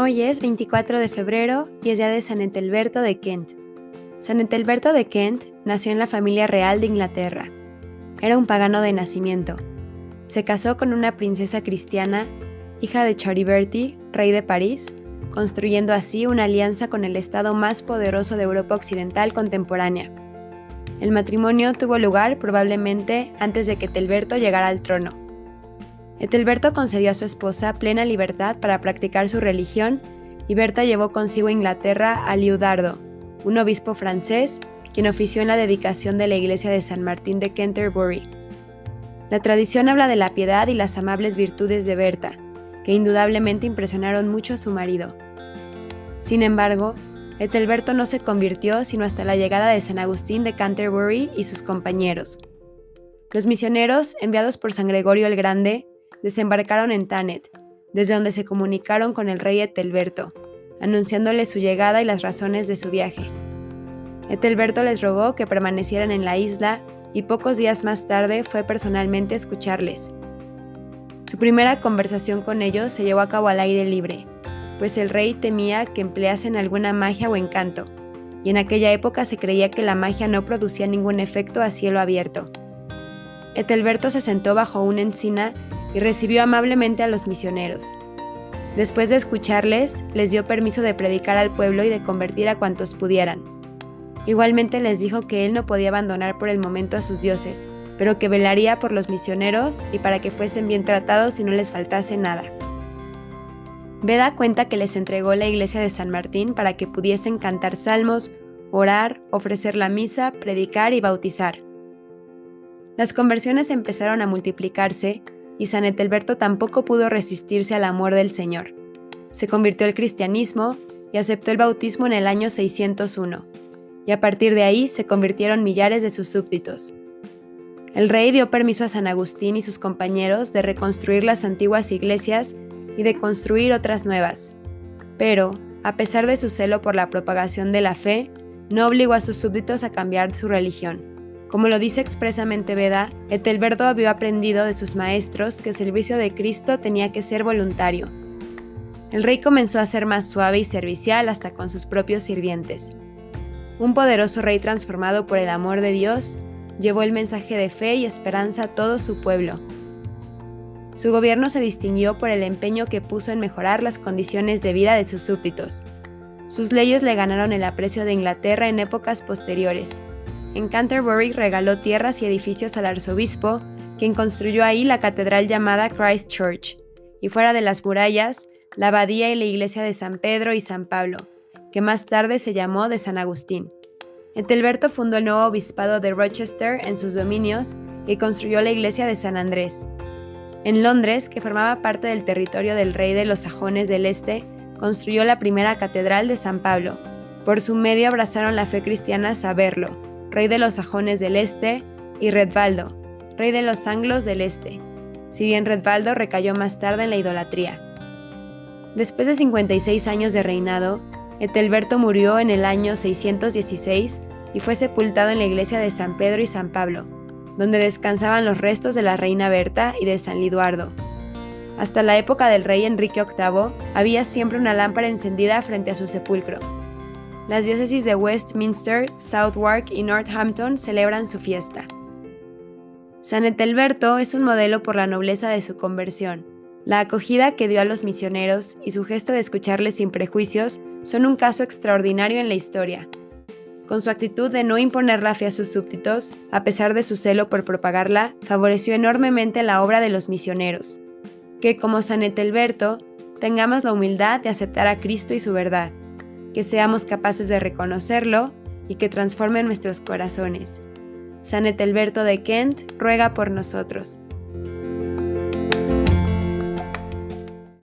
Hoy es 24 de febrero y es día de San Entelberto de Kent. San Entelberto de Kent nació en la familia real de Inglaterra. Era un pagano de nacimiento. Se casó con una princesa cristiana, hija de Chariberti, rey de París, construyendo así una alianza con el estado más poderoso de Europa Occidental contemporánea. El matrimonio tuvo lugar probablemente antes de que Etelberto llegara al trono. Etelberto concedió a su esposa plena libertad para practicar su religión y Berta llevó consigo a Inglaterra a Liudardo, un obispo francés quien ofició en la dedicación de la iglesia de San Martín de Canterbury. La tradición habla de la piedad y las amables virtudes de Berta, que indudablemente impresionaron mucho a su marido. Sin embargo, Etelberto no se convirtió sino hasta la llegada de San Agustín de Canterbury y sus compañeros. Los misioneros, enviados por San Gregorio el Grande, desembarcaron en Tanet, desde donde se comunicaron con el rey Etelberto, anunciándole su llegada y las razones de su viaje. Etelberto les rogó que permanecieran en la isla y pocos días más tarde fue personalmente a escucharles. Su primera conversación con ellos se llevó a cabo al aire libre, pues el rey temía que empleasen alguna magia o encanto, y en aquella época se creía que la magia no producía ningún efecto a cielo abierto. Etelberto se sentó bajo una encina y recibió amablemente a los misioneros. Después de escucharles, les dio permiso de predicar al pueblo y de convertir a cuantos pudieran. Igualmente les dijo que él no podía abandonar por el momento a sus dioses, pero que velaría por los misioneros y para que fuesen bien tratados y no les faltase nada. Veda cuenta que les entregó la iglesia de San Martín para que pudiesen cantar salmos, orar, ofrecer la misa, predicar y bautizar. Las conversiones empezaron a multiplicarse y San Etelberto tampoco pudo resistirse al amor del Señor. Se convirtió al cristianismo y aceptó el bautismo en el año 601, y a partir de ahí se convirtieron millares de sus súbditos. El rey dio permiso a San Agustín y sus compañeros de reconstruir las antiguas iglesias y de construir otras nuevas, pero, a pesar de su celo por la propagación de la fe, no obligó a sus súbditos a cambiar su religión. Como lo dice expresamente Veda, Etelberto había aprendido de sus maestros que el servicio de Cristo tenía que ser voluntario. El rey comenzó a ser más suave y servicial hasta con sus propios sirvientes. Un poderoso rey transformado por el amor de Dios llevó el mensaje de fe y esperanza a todo su pueblo. Su gobierno se distinguió por el empeño que puso en mejorar las condiciones de vida de sus súbditos. Sus leyes le ganaron el aprecio de Inglaterra en épocas posteriores en Canterbury regaló tierras y edificios al arzobispo, quien construyó ahí la catedral llamada Christ Church, y fuera de las murallas, la abadía y la iglesia de San Pedro y San Pablo, que más tarde se llamó de San Agustín. Etelberto fundó el nuevo obispado de Rochester en sus dominios y construyó la iglesia de San Andrés. En Londres, que formaba parte del territorio del rey de los sajones del Este, construyó la primera catedral de San Pablo. Por su medio abrazaron la fe cristiana saberlo, rey de los sajones del este, y Redvaldo, rey de los anglos del este, si bien Redvaldo recayó más tarde en la idolatría. Después de 56 años de reinado, Etelberto murió en el año 616 y fue sepultado en la iglesia de San Pedro y San Pablo, donde descansaban los restos de la reina Berta y de San Liduardo. Hasta la época del rey Enrique VIII había siempre una lámpara encendida frente a su sepulcro, las diócesis de Westminster, Southwark y Northampton celebran su fiesta. San Etelberto es un modelo por la nobleza de su conversión. La acogida que dio a los misioneros y su gesto de escucharles sin prejuicios son un caso extraordinario en la historia. Con su actitud de no imponer la fe a sus súbditos, a pesar de su celo por propagarla, favoreció enormemente la obra de los misioneros. Que como San Etelberto, tengamos la humildad de aceptar a Cristo y su verdad que seamos capaces de reconocerlo y que transforme nuestros corazones. San Etelberto de Kent ruega por nosotros.